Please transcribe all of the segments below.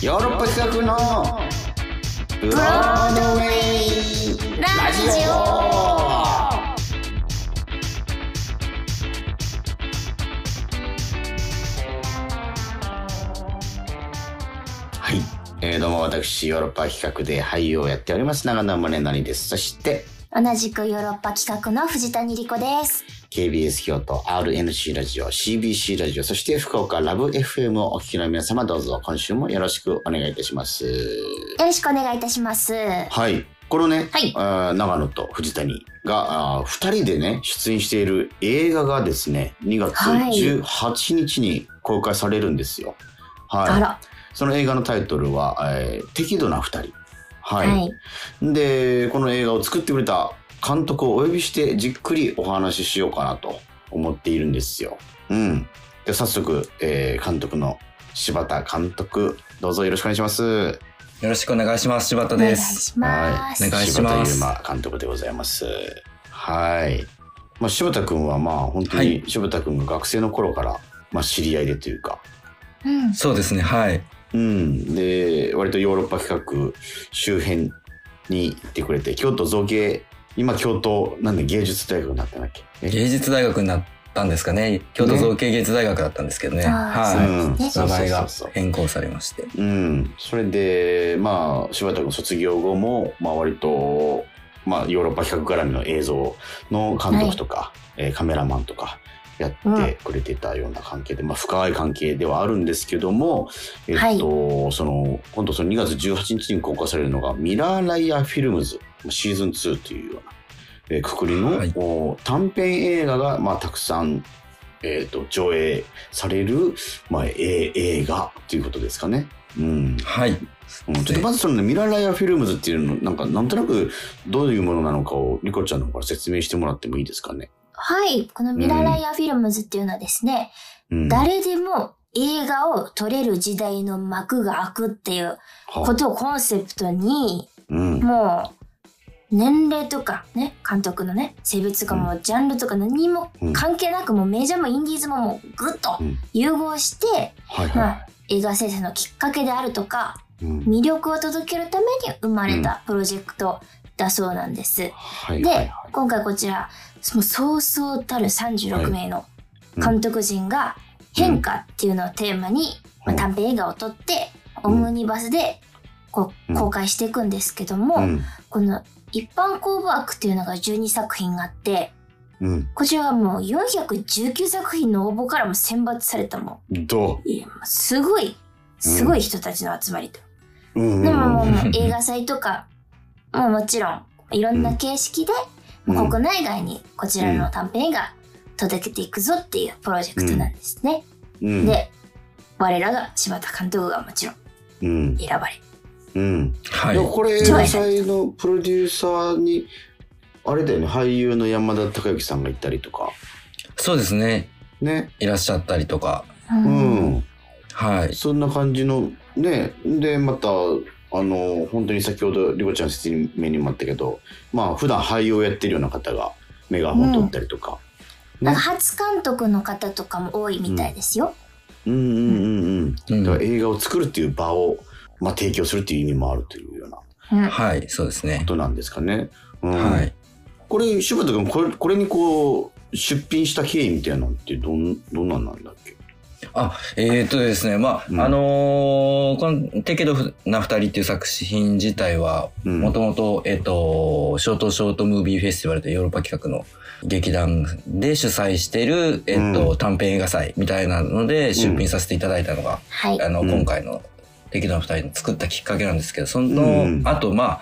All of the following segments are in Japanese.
ヨーロッパ企画のブロードウェイラジオ。はい、えー、どうも私ヨーロッパ企画で俳優をやっております長野宗成です。そして。同じくヨーロッパ企画の藤谷莉子です。KBS 京都 RNC ラジオ CBC ラジオそして福岡ラブ FM をお聞きの皆様どうぞ今週もよろしくお願いいたします。よろしくお願いいたします。はい。このね、はい。長野と藤谷があー二人でね出演している映画がですね2月はい。18日に公開されるんですよ。はい、あら、その映画のタイトルは「えー適度な二人」はい、はい。でこの映画を作ってくれた監督をお呼びしてじっくりお話ししようかなと思っているんですよ。うん。で早速、えー監督の柴田監督どうぞよろしくお願いします。よろしくお願いします。柴田お願いです。します。お願いし柴田ます優馬監督でございます。はい。まあ柴田君はまあ本当にはい柴田君が学生の頃からまあ知り合いでというか、うん。そうですね。はい。うん。で割とヨーロッパ企画周辺に行ってくれて京都造形今京都なんで芸術大学になったんだっけ？え？芸術大学になったんですかね。京都造形芸術大学だったんですけどね。あーはうんそうですねい。名前がそうそうそう変更されまして。うん、それでまあ柴田君卒業後も、まあ、割と、まあ、ヨーロッパ企画絡みの映像の監督とか、えーカメラマンとかやってくれてたような関係で、まあ、深い関係ではあるんですけども、えっとその今度その2月18日に公開されるのがミラーライアーフィルムズシーズン2というような、えーくくりの、はいお短編映画が、まあ、たくさん、えー、と上映される、まあ、えー映画ということですかね。うんはい。うんちょっとまずそのね、ミラーライアーフィルムズっていうの、なんか、なんとなくどういうものなのかを、リコちゃんの方から説明してもらってもいいですかね。はい。このミラライアフィルムズっていうのはですね、うん。誰でも映画を撮れる時代の幕が開くっていうはことをコンセプトに、うん。もう、年齢とかね、監督のね、性別とかもジャンルとか何も関係なく、もうメジャーもインディーズももうぐっとうん融合して、はいまはあ、映画制作のきっかけであるとか、魅力を届けるために生まれたプロジェクトだそうなんです。で。今回こちら、もうそうそうたる36名の監督陣が変化っていうのをテーマに、まあ、短編映画を撮って、オムニバスでこううん公開していくんですけども、うん。この一般公募枠っていうのが12作品あって、うん。こちらはもう419作品の応募からも選抜されたもどう、すごい、すごい人たちの集まりと。ううん。でももう映画祭とか、もうもちろん、いろんな形式で、うん国内外にこちらの短編映画届けていくぞっていうプロジェクトなんですね。うん。で、我らが柴田監督がもちろんうん。選ばれ。うん。はいや、これ、映画祭のプロデューサーに、あれだよね、俳優の山田孝之さんがいたりとか。そうですね。ね。いらっしゃったりとか。ううん。はい。そんな感じの、ね。で、また、あの、本当に先ほど、りこちゃん説明にもあったけど、まあ、普段俳優をやってるような方が、メガホン取ったりとか。なんか初監督の方とかも多いみたいですよ。うんうんうんうん。うんだから映画を作るっていう場を、まあ、提供するっていう意味もあるというようなこうんはい。そうですね。となんですかね。うん、はい。これ、柴田君、これ、これにこう、出品した経緯みたいなのってどん、どんなんなんだっけ？あ、えー、とですね。まあ、うん。あのーこの、適度な二人っていう作品自体は、うん。もともと、えっ、と、ショートショートムービーフェスティバルというヨーロッパ企画の劇団で主催している、えっ、と、うん。短編映画祭みたいなので出品させていただいたのが、はい。あの、うん。今回の適度な二人の作ったきっかけなんですけど、そうん。の、あと、まあ、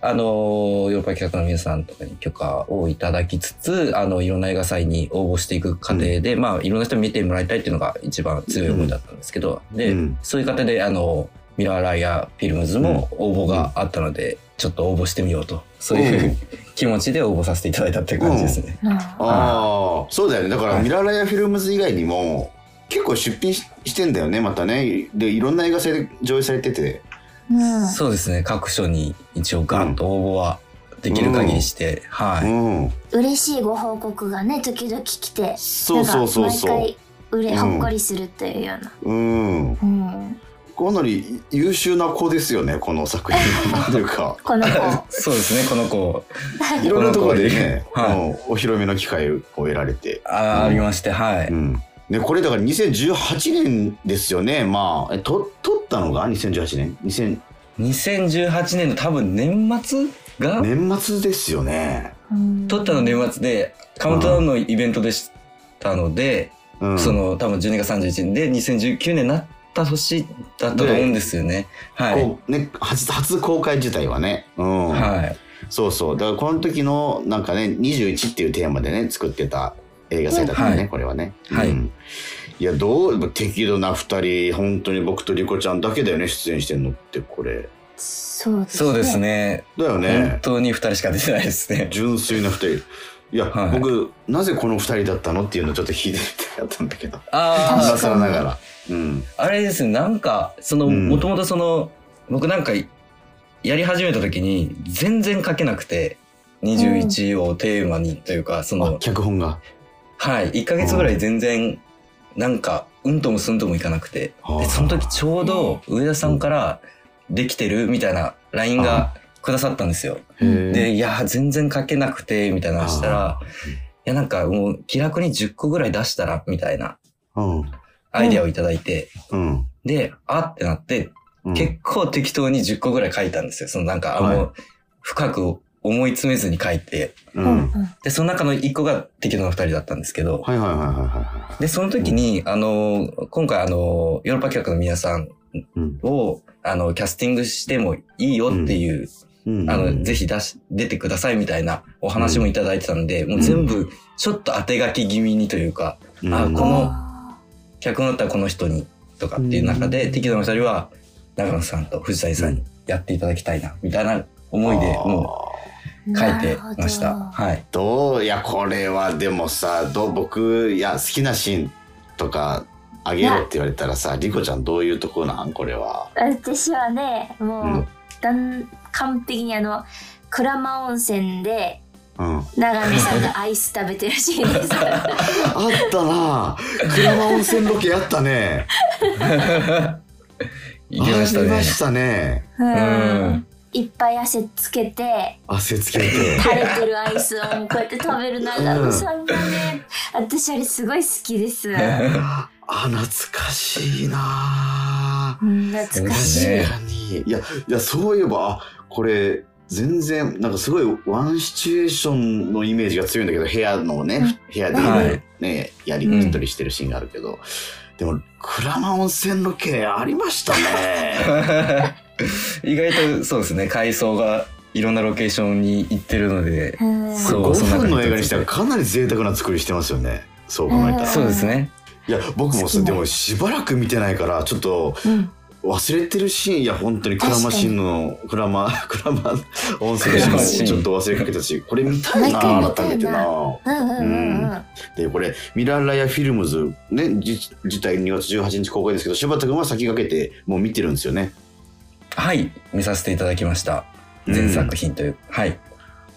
あの、ヨーロッパ企画の皆さんとかに許可をいただきつつ、あの、いろんな映画祭に応募していく過程で、まあ、いろんな人に見てもらいたいっていうのが一番強い思いだったんですけど、で、うん。そういう過程で、あの、ミラーライアフィルムズも応募があったので、ちょっと応募してみようと、そういう気持ちで応募させていただいたっていう感じですね。うん。ああ、そうだよね。だから、はい。ミラーライアフィルムズ以外にも、結構出品ししてんだよね、またね。で、いろんな映画祭で上映されてて。うんそうですね、各所に一応ガンと応募はできる限りして、はい。うん。嬉しいご報告がね、時々来て、そうそうそうそう毎回、うれ、ほっこりするというような。うん。うん。かなり優秀な子ですよねこの作品は。なんていうか この子。そうですね、この子。いろんなところでね、はいお披露目の機会を得られて。あーありまして、はい。うん。で、これだから2018年ですよね。まあ、え、と、撮ったのが2018年 ?2000、2018年の多分年末が、年末ですよね。撮ったの年末で、カウントダウンのイベントでしたので、うん。その多分12月31日で2019年になった年だったと思うんですよね。はい。こうね、初、初公開自体はね。うん。はい。そうそう。だからこの時のなんかね、21っていうテーマでね、作ってた映画祭だったね、はいこれはね。はいうんいや、どう、適度な二人、本当に僕とリコちゃんだけだよね、出演してんのって、これ。そうですね。そうですね。だよ本ね。当に2人しか出てないですね。純粋な二人。いや、はい僕、なぜこの二人だったのっていうのをちょっと聞いてみたかったんだけど。あ今確かに更ながら。うん。あ、あれですね、なんか、その、うんもともとその、僕なんか、やり始めた時に、全然書けなくて、21をテーマにというか、そあの、、脚本が。はい、1ヶ月ぐらい全然、なんか、うんともすんともいかなくて、で、その時ちょうど上田さんから、できてるみたいな LINE がくださったんですよ。で、いや、全然書けなくて、みたいなのしたら、いや、なんかもう気楽に10個ぐらい出したら、みたいなうん。アイデアをいただいて、うん。で、あってなって、うん。結構適当に10個ぐらい書いたんですよ。そのなんか、あはいもう、深く思い詰めずに書いて。う。うんん。で、その中の1個が適当な2人だったんですけど、はいはいはいはいはで、その時に、あの、今回あの、ヨーロッパ企画の皆さんい。うん。を、あの、キャスティングしてもいいよっていう、うんあの、ぜひ出し、出てくださいみたいなお話もいただいてたので、もう全部、ちょっと当て書き気味にというか、うんあこのあ客のだったらこの人にとかっていう中で、うん適度な2人は、長野さんと藤谷さんにやっていただきたいな、みたいな思いで、もう書いてました。はい。どう？いやこれはでもさどう？僕いや好きなシーンとかあげろって言われたらさリコちゃんどういうとこなん？これは。私はね、もう、うんだん完璧にあの、鞍馬温泉で、うん、あ長野さんがアイス食べてるシーンです。ったな車温泉ロケやったね。行きましたねありま。したね。ううんん。いっぱい汗つけて、汗つけて。垂れてるアイスをこうやって食べる長野さんがね、私あれすごい好きです。あ懐かしいなうん、懐かしい。ね確かに。いや、いや、そういえば、あこれ、全然、なんかすごいワンシチュエーションのイメージが強いんだけど、部屋のね、部屋ではいね、やりとりしてるシーンがあるけど、でも、鞍馬温泉ロケありましたね。意外とそうですね、階層がいろんなロケーションに行ってるので、うんそうそんな5感じ分の映画にしてはかなり贅沢な作りしてますよね。そう考えたら。そうですね。いや、僕もでもしばらく見てないから、ちょっと、うん。忘れてるシーン、いや、本当に鞍馬シーンの、鞍馬、鞍馬 温泉のシーンもちょっと忘れかけたし、これ見たいな、改めてな。うんうんうんうん。で、これ、ミララヤフィルムズ、ね、じ自体2月18日公開ですけど、柴田君は先駆けて、もう見てるんですよね。はい、見させていただきました。全作品という。はい。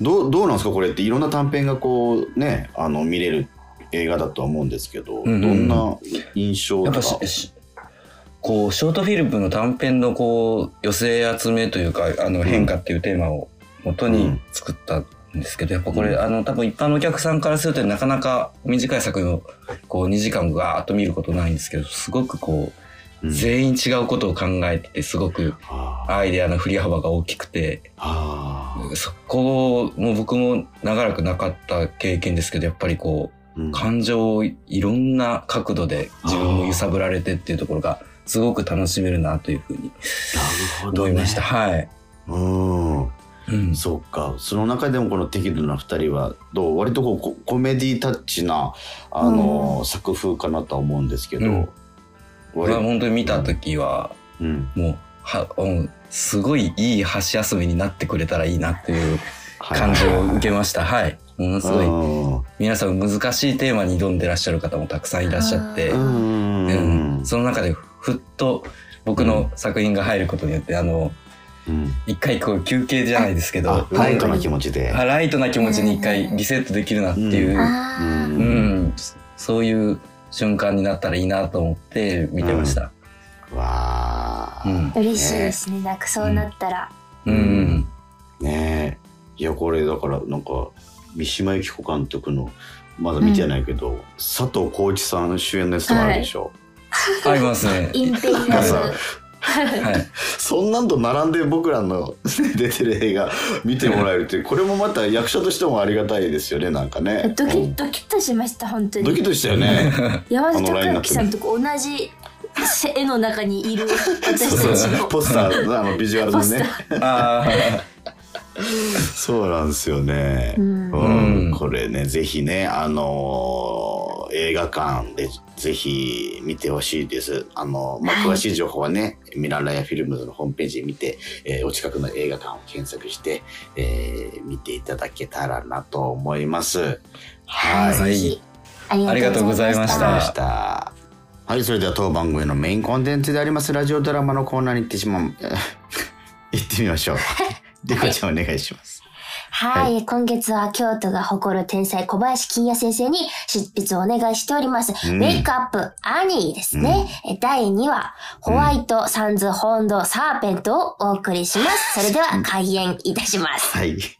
どう、どうなんですかこれって、いろんな短編がこう、ね、あの、見れる映画だとは思うんですけど、うんうんどんな印象とか。こうショートフィルムの短編のこう寄せ集めというかあの変化っていうテーマを元に作ったんですけど、やっぱこれ、うんあの多分一般のお客さんからするとなかなか短い作品をこう2時間ガーッと見ることないんですけどすごくこう、うん全員違うことを考えててすごくアイデアの振り幅が大きくてあそこも僕も長らくなかった経験ですけどやっぱりこう感情をいろんな角度で自分も揺さぶられてっていうところがすごく楽しめるなというふうに。思いました。はい。うん。うん、そうか。その中でもこの適度な二人は、どう？割とこうココメディタッチな、あの、作風かなとは思うんですけど、うん割まあ本当に見た時はうん。もうは、うん、すごいいい箸休めになってくれたらいいなっていう感じを受けました。はい。ものすごいうん皆さん難しいテーマに挑んでらっしゃる方もたくさんいらっしゃって、ううんん。その中でふっと僕の作品が入ることによってあのうん。一回こう休憩じゃないですけどあ、ライトな気持ちで。あライトな気持ちに一回リセットできるなっていう、うんあううんん、そういう瞬間になったらいいなと思って見てました。わあ、うん嬉しいですね。なんかそうなったら。うん。ねえいやこれだからなんか三島由紀子監督のまだ見てないけど、佐藤浩市さん主演のやつとかあるでしょ、ありますね。インペリアル。はい。そんなんと並んで僕らの出てる映画見てもらえるってこれもまた役者としてもありがたいですよねなんかね。ドキドキッとしました本当に。ドキッとしたよね。山田あのラインナップ孝之さんと同じ 絵の中にいる私たちのポスターあのビジュアルのね。あ そうなんですよね。うんうんうんこれね、ぜひね、あのー映画館でぜひ見てほしいです。あのーまあ、はい詳しい情報はね、ミララヤフィルムズのホームページ見て、えーお近くの映画館を検索して、えー見ていただけたらなと思います。はい。はいありがとうございましありがとうございましたた。わかりました。はい、それでは当番組のメインコンテンツでありますラジオドラマのコーナーに行ってしまう、行ってみましょう。でこちゃんお願いします。はい、今月は京都が誇る天才小林金也先生に執筆をお願いしております。うんウェイクアップアニーですね。え第2話、ホワイトサンズホンドサーペントをお送りします。それでは開演いたします。はい。